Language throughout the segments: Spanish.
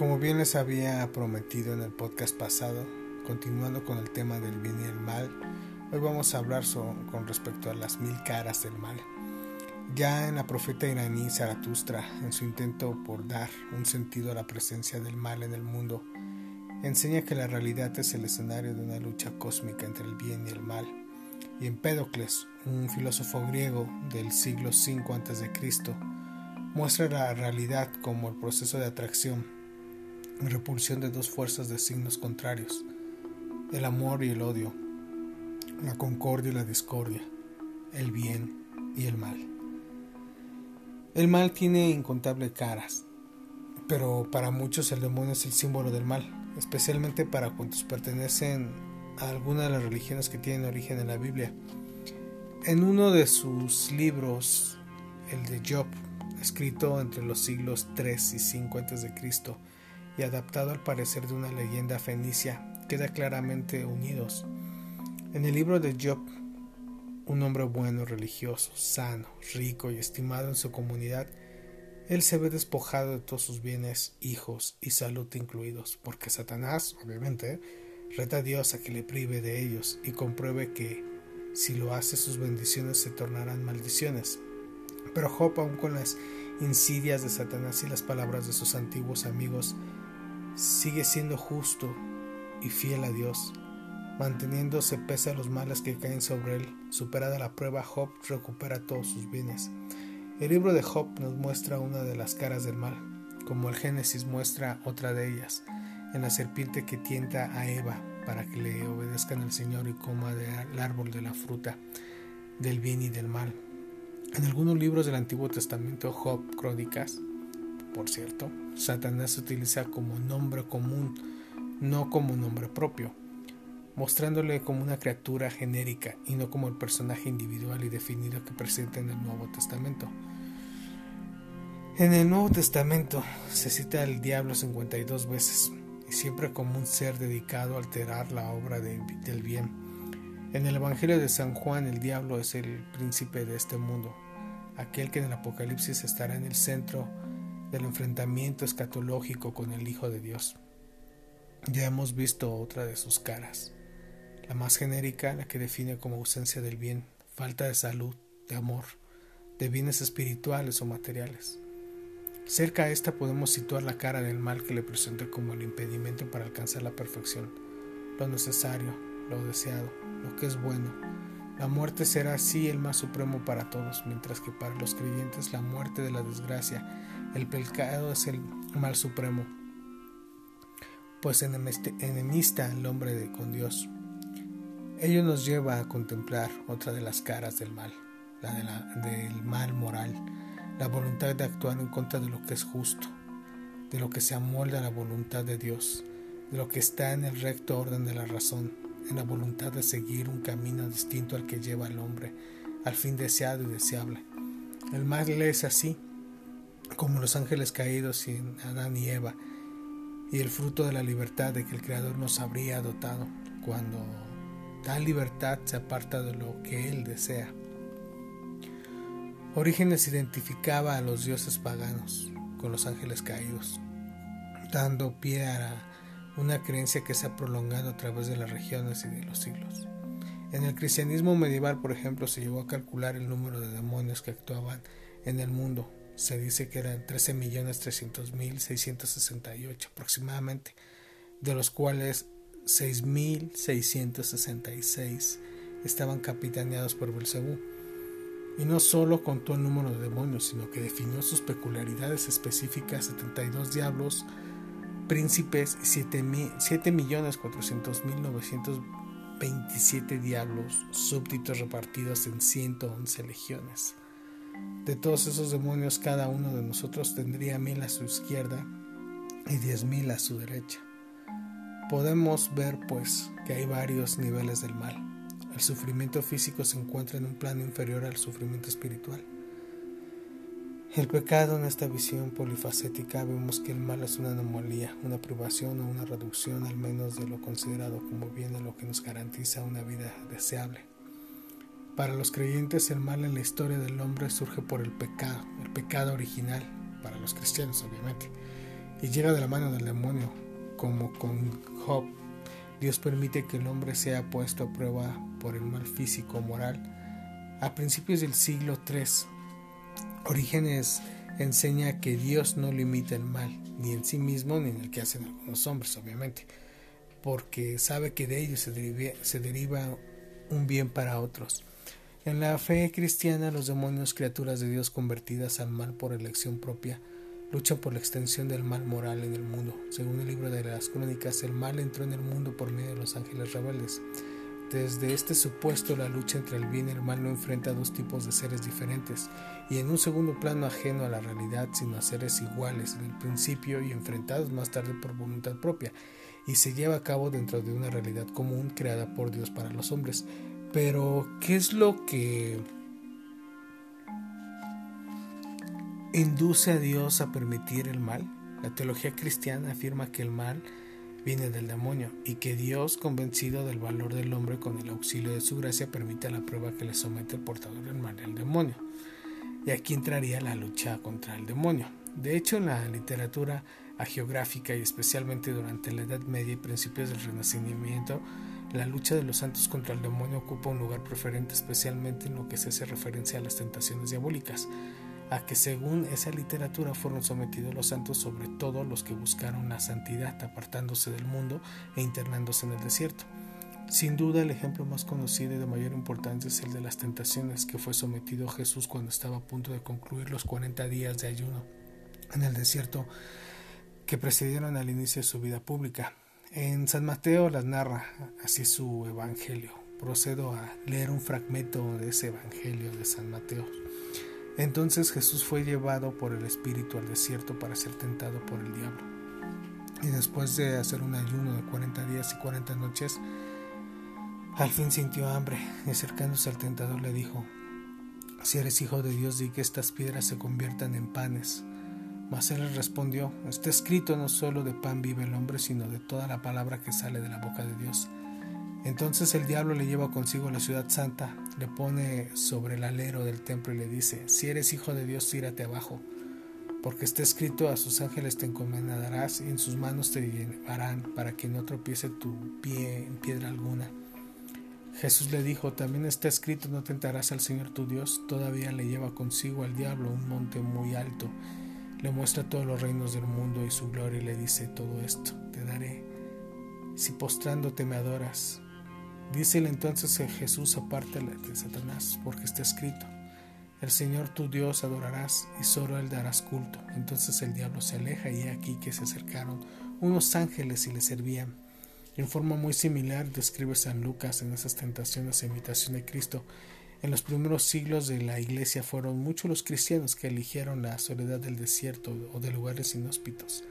Como bien les había prometido en el podcast pasado, continuando con el tema del bien y el mal, hoy vamos a hablar con respecto a las mil caras del mal. Ya en la profeta iraní Zaratustra, en su intento por dar un sentido a la presencia del mal en el mundo, enseña que la realidad es el escenario de una lucha cósmica entre el bien y el mal. Y Empédocles, un filósofo griego del siglo V a.C., muestra la realidad como el proceso de atracción repulsión de dos fuerzas de signos contrarios, el amor y el odio, la concordia y la discordia, el bien y el mal. El mal tiene incontables caras, pero para muchos el demonio es el símbolo del mal, especialmente para cuantos pertenecen a alguna de las religiones que tienen origen en la Biblia. En uno de sus libros, el de Job, escrito entre los siglos 3 y 5 a.C. adaptado al parecer de una leyenda fenicia, queda claramente unidos. En el libro de Job, un hombre bueno, religioso, sano, rico y estimado en su comunidad, él se ve despojado de todos sus bienes, hijos y salud incluidos, porque Satanás, obviamente, reta a Dios a que le prive de ellos y compruebe que si lo hace sus bendiciones se tornarán maldiciones. Pero Job, aun con las insidias de Satanás y las palabras de sus antiguos amigos, sigue siendo justo y fiel a Dios, manteniéndose pese a los males que caen sobre él. Superada la prueba, Job recupera todos sus bienes. El libro de Job nos muestra una de las caras del mal, como el Génesis muestra otra de ellas, en la serpiente que tienta a Eva para que le obedezcan al Señor y coma del árbol de la fruta del bien y del mal. En algunos libros del Antiguo Testamento, Job, Crónicas, por cierto, Satanás se utiliza como nombre común, no como nombre propio, mostrándole como una criatura genérica y no como el personaje individual y definido que presenta en el Nuevo Testamento. En el Nuevo Testamento se cita al diablo 52 veces y siempre como un ser dedicado a alterar la obra del bien. En el Evangelio de San Juan el diablo es el príncipe de este mundo, aquel que en el Apocalipsis estará en el centro del enfrentamiento escatológico con el Hijo de Dios. Ya hemos visto otra de sus caras, la más genérica, la que define como ausencia del bien, falta de salud, de amor, de bienes espirituales o materiales. Cerca a esta podemos situar la cara del mal que le presenta como el impedimento para alcanzar la perfección, lo necesario, lo deseado, lo que es bueno. La muerte será así el más supremo para todos, mientras que para los creyentes la muerte de la desgracia, el pecado es el mal supremo, pues enemista el hombre con Dios. Ello nos lleva a contemplar otra de las caras del mal, la, la del mal moral la voluntad de actuar en contra de lo que es justo, de lo que se amolda a la voluntad de Dios, de lo que está en el recto orden de la razón, en la voluntad de seguir un camino distinto al que lleva el hombre, al fin deseado y deseable. El mal es así, como los ángeles caídos en Adán y Eva, y el fruto de la libertad de que el Creador nos habría dotado, cuando tal libertad se aparta de lo que Él desea. Orígenes identificaba a los dioses paganos con los ángeles caídos, dando pie a una creencia que se ha prolongado a través de las regiones y de los siglos. En el cristianismo medieval, por ejemplo, se llegó a calcular el número de demonios que actuaban en el mundo. Se dice que eran 13.300.668 aproximadamente, de los cuales 6.666 estaban capitaneados por Belcebú y no solo contó el número de demonios, sino que definió sus peculiaridades específicas, 72 diablos, príncipes y 7.400.927 diablos súbditos repartidos en 111 legiones. De todos esos demonios, cada uno de nosotros tendría mil a su izquierda y diez mil a su derecha. Podemos ver, pues, que hay varios niveles del mal el sufrimiento físico se encuentra en un plano inferior al sufrimiento espiritual. El pecado en esta visión polifacética vemos que el mal es una anomalía, una privación o una reducción al menos de lo considerado como bien de lo que nos garantiza una vida deseable. Para los creyentes el mal en la historia del hombre surge por el pecado, el pecado original, para los cristianos obviamente, y llega de la mano del demonio, como con Job. Dios permite que el hombre sea puesto a prueba por el mal físico o moral. A principios del siglo III, Orígenes enseña que Dios no limita el mal, ni en sí mismo ni en el que hacen algunos hombres, obviamente, porque sabe que de ello se deriva, se deriva un bien para otros. En la fe cristiana, los demonios, criaturas de Dios convertidas al mal por elección propia, luchan por la extensión del mal moral en el mundo. Según el libro de las crónicas, el mal entró en el mundo por medio de los ángeles rebeldes. Desde este supuesto, la lucha entre el bien y el mal no enfrenta a dos tipos de seres diferentes, y en un segundo plano ajeno a la realidad, sino a seres iguales en el principio y enfrentados más tarde por voluntad propia, y se lleva a cabo dentro de una realidad común creada por Dios para los hombres, pero, ¿qué es lo que induce a Dios a permitir el mal? La teología cristiana afirma que el mal viene del demonio y que Dios, convencido del valor del hombre con el auxilio de su gracia, permite la prueba que le somete el portador del mal, el demonio. Y aquí entraría la lucha contra el demonio. De hecho, en la literatura geográfica y especialmente durante la Edad Media y principios del Renacimiento, la lucha de los santos contra el demonio ocupa un lugar preferente especialmente en lo que se hace referencia a las tentaciones diabólicas, a que según esa literatura fueron sometidos los santos sobre todo los que buscaron la santidad apartándose del mundo e internándose en el desierto. Sin duda el ejemplo más conocido y de mayor importancia es el de las tentaciones que fue sometido Jesús cuando estaba a punto de concluir los 40 días de ayuno en el desierto que precedieron al inicio de su vida pública. En San Mateo las narra así su evangelio. Procedo a leer un fragmento de ese evangelio de San Mateo. Entonces Jesús fue llevado por el Espíritu al desierto para ser tentado por el diablo. Y después de hacer un ayuno de 40 días y 40 noches, al fin sintió hambre y acercándose al tentador le dijo, si eres hijo de Dios, di que estas piedras se conviertan en panes. Mas él respondió, está escrito no solo de pan vive el hombre, sino de toda la palabra que sale de la boca de Dios. Entonces el diablo le lleva consigo a la ciudad santa, le pone sobre el alero del templo y le dice, si eres hijo de Dios, tírate abajo, porque está escrito, a sus ángeles te encomendarás y en sus manos te llevarán para que no tropiece tu pie en piedra alguna. Jesús le dijo, también está escrito, no tentarás al Señor tu Dios, todavía le lleva consigo al diablo un monte muy alto le muestra todos los reinos del mundo y su gloria y le dice todo esto, te daré, si postrándote me adoras. Dícele entonces a Jesús aparte de Satanás, porque está escrito, el Señor tu Dios adorarás y solo él darás culto. Entonces el diablo se aleja y aquí que se acercaron unos ángeles y le servían. En forma muy similar describe San Lucas en esas tentaciones e imitación de Cristo en los primeros siglos de la Iglesia fueron muchos los cristianos que eligieron la soledad del desierto o de lugares inhóspitos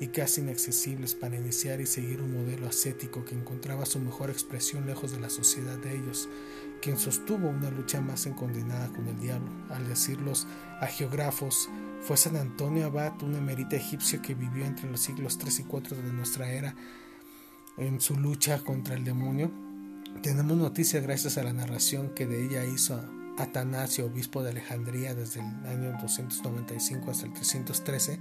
y casi inaccesibles para iniciar y seguir un modelo ascético que encontraba su mejor expresión lejos de la sociedad de ellos, quien sostuvo una lucha más encondenada con el diablo. Al decirlos a geógrafos, fue San Antonio Abad, un emerita egipcio que vivió entre los siglos 3 y 4 de nuestra era en su lucha contra el demonio, tenemos noticia gracias a la narración que de ella hizo Atanasio, obispo de Alejandría, desde el año 295 hasta el 313,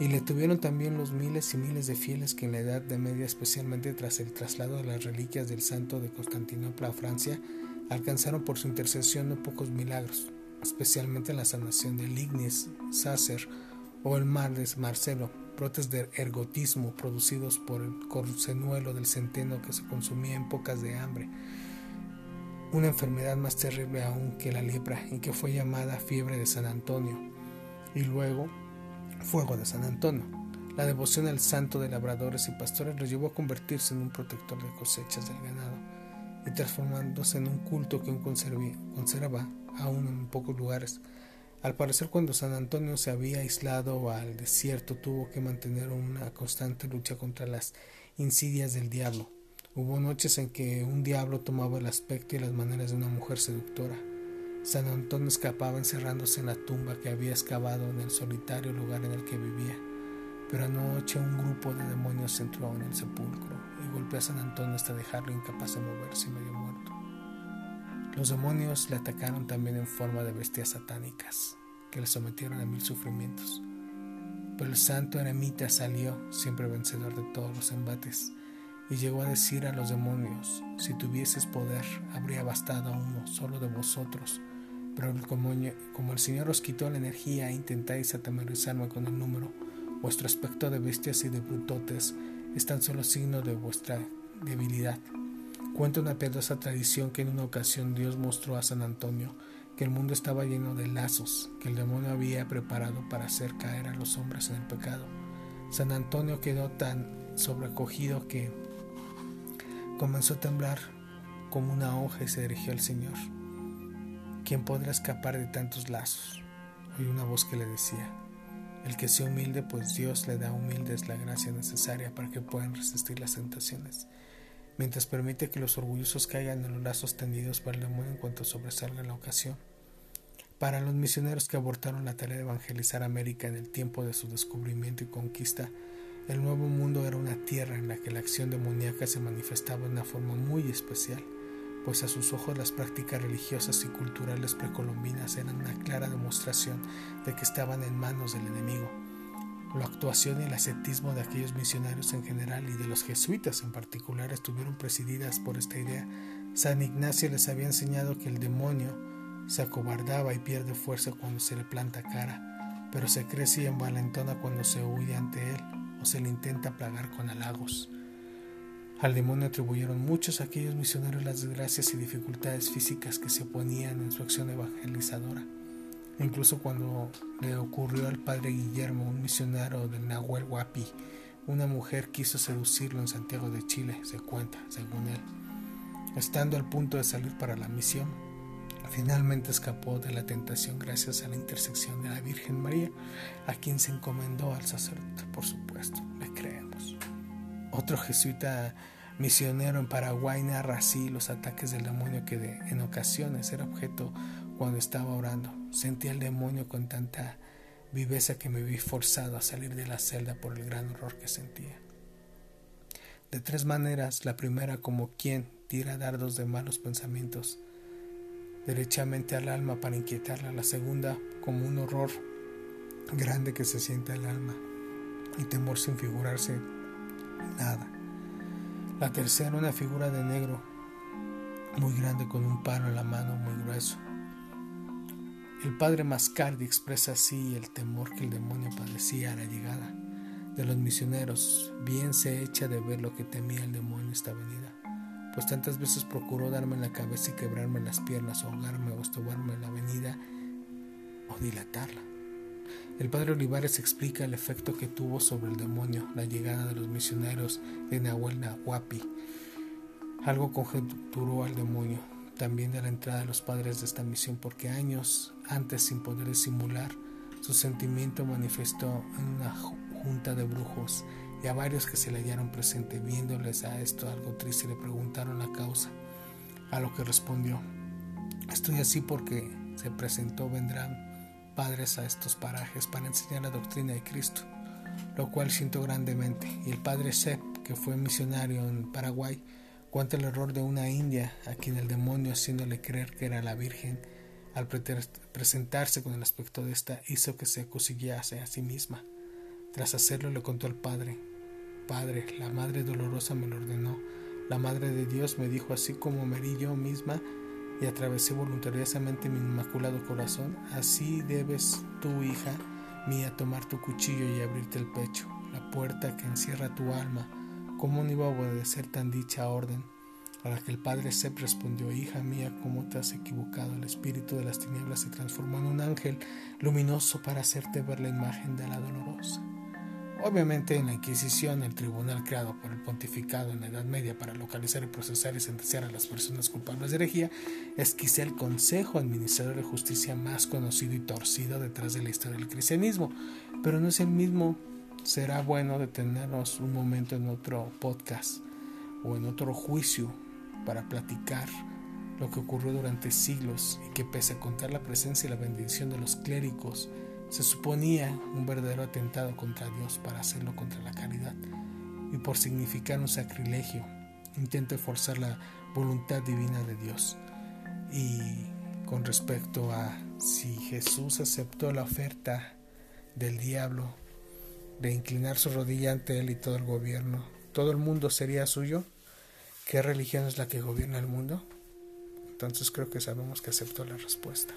y le tuvieron también los miles y miles de fieles que en la Edad de Media, especialmente tras el traslado de las reliquias del santo de Constantinopla a Francia, alcanzaron por su intercesión no pocos milagros, especialmente la sanación de Lignis, Sacer o el mal de Marcelo, brotes de ergotismo producidos por el corcenuelo del centeno que se consumía en pocas de hambre, una enfermedad más terrible aún que la lepra y que fue llamada fiebre de San Antonio, y luego fuego de San Antonio. La devoción al santo de labradores y pastores los llevó a convertirse en un protector de cosechas del ganado y transformándose en un culto que aún conserva aún en pocos lugares al parecer cuando San Antonio se había aislado al desierto tuvo que mantener una constante lucha contra las insidias del diablo. Hubo noches en que un diablo tomaba el aspecto y las maneras de una mujer seductora. San Antonio escapaba encerrándose en la tumba que había excavado en el solitario lugar en el que vivía. Pero anoche un grupo de demonios entró en el sepulcro y golpeó a San Antonio hasta dejarlo incapaz de moverse medio muerto. Los demonios le atacaron también en forma de bestias satánicas, que le sometieron a mil sufrimientos. Pero el santo eremita salió, siempre vencedor de todos los embates, y llegó a decir a los demonios, si tuvieses poder, habría bastado a uno solo de vosotros, pero como, el Señor os quitó la energía e intentáis atemorizarme con el número, vuestro aspecto de bestias y de brutotes es tan solo signo de vuestra debilidad. Cuenta una piadosa tradición que en una ocasión Dios mostró a San Antonio que el mundo estaba lleno de lazos que el demonio había preparado para hacer caer a los hombres en el pecado. San Antonio quedó tan sobrecogido que comenzó a temblar como una hoja y se dirigió al Señor. ¿Quién podrá escapar de tantos lazos? Oí una voz que le decía, el que sea humilde, pues Dios le da humildes la gracia necesaria para que puedan resistir las tentaciones mientras permite que los orgullosos caigan en los lazos tendidos por el demonio en cuanto sobresalga la ocasión. Para los misioneros que abortaron la tarea de evangelizar América en el tiempo de su descubrimiento y conquista, el nuevo mundo era una tierra en la que la acción demoníaca se manifestaba de una forma muy especial, pues a sus ojos las prácticas religiosas y culturales precolombinas eran una clara demostración de que estaban en manos del enemigo la actuación y el ascetismo de aquellos misionarios en general y de los jesuitas en particular estuvieron presididas por esta idea. San Ignacio les había enseñado que el demonio se acobardaba y pierde fuerza cuando se le planta cara, pero se crece y envalentona cuando se huye ante él o se le intenta plagar con halagos. Al demonio atribuyeron muchos aquellos misioneros las desgracias y dificultades físicas que se oponían en su acción evangelizadora. Incluso cuando le ocurrió al padre Guillermo, un misionero del Nahuel Huapi, una mujer quiso seducirlo en Santiago de Chile, se cuenta, según él. Estando al punto de salir para la misión, finalmente escapó de la tentación gracias a la intersección de la Virgen María, a quien se encomendó al sacerdote, por supuesto, le creemos. Otro jesuita misionero en Paraguay narra así los ataques del demonio que de, en ocasiones era objeto cuando estaba orando. Sentí al demonio con tanta viveza que me vi forzado a salir de la celda por el gran horror que sentía. De tres maneras, la primera como quien tira dardos de malos pensamientos derechamente al alma para inquietarla, la segunda como un horror grande que se siente al alma y temor sin figurarse nada. La tercera una figura de negro muy grande con un palo en la mano muy grueso. El padre Mascardi expresa así el temor que el demonio padecía a la llegada de los misioneros. Bien se echa de ver lo que temía el demonio esta venida, pues tantas veces procuró darme en la cabeza y quebrarme las piernas, ahogarme o estorbarme en la venida o dilatarla. El padre Olivares explica el efecto que tuvo sobre el demonio la llegada de los misioneros de Nahuel Nahuapi. Algo conjeturó al demonio, también de la entrada de los padres de esta misión porque años antes sin poder disimular su sentimiento manifestó en una junta de brujos y a varios que se le hallaron presente viéndoles a esto algo triste le preguntaron la causa a lo que respondió estoy así porque se presentó vendrán padres a estos parajes para enseñar la doctrina de Cristo lo cual siento grandemente y el padre Sepp que fue misionario en Paraguay Cuenta el error de una india a quien el demonio, haciéndole creer que era la Virgen, al presentarse con el aspecto de esta, hizo que se acusillase a sí misma. Tras hacerlo le contó al Padre, Padre, la Madre Dolorosa me lo ordenó, la Madre de Dios me dijo así como me yo misma y atravesé voluntariosamente mi inmaculado corazón, así debes tú, hija mía, tomar tu cuchillo y abrirte el pecho, la puerta que encierra tu alma, ¿Cómo no iba a obedecer tan dicha orden? A la que el padre Sep respondió, hija mía, ¿cómo te has equivocado? El espíritu de las tinieblas se transformó en un ángel luminoso para hacerte ver la imagen de la dolorosa. Obviamente en la Inquisición, el tribunal creado por el pontificado en la Edad Media para localizar y procesar y sentenciar a las personas culpables de herejía, es quizá el consejo administrador de justicia más conocido y torcido detrás de la historia del cristianismo, pero no es el mismo será bueno detenernos un momento en otro podcast o en otro juicio para platicar lo que ocurrió durante siglos y que pese a contar la presencia y la bendición de los clérigos, se suponía un verdadero atentado contra Dios para hacerlo contra la caridad y por significar un sacrilegio, intento forzar la voluntad divina de Dios. Y con respecto a si Jesús aceptó la oferta del diablo de inclinar su rodilla ante él y todo el gobierno, todo el mundo sería suyo, ¿qué religión es la que gobierna el mundo? Entonces creo que sabemos que aceptó la respuesta.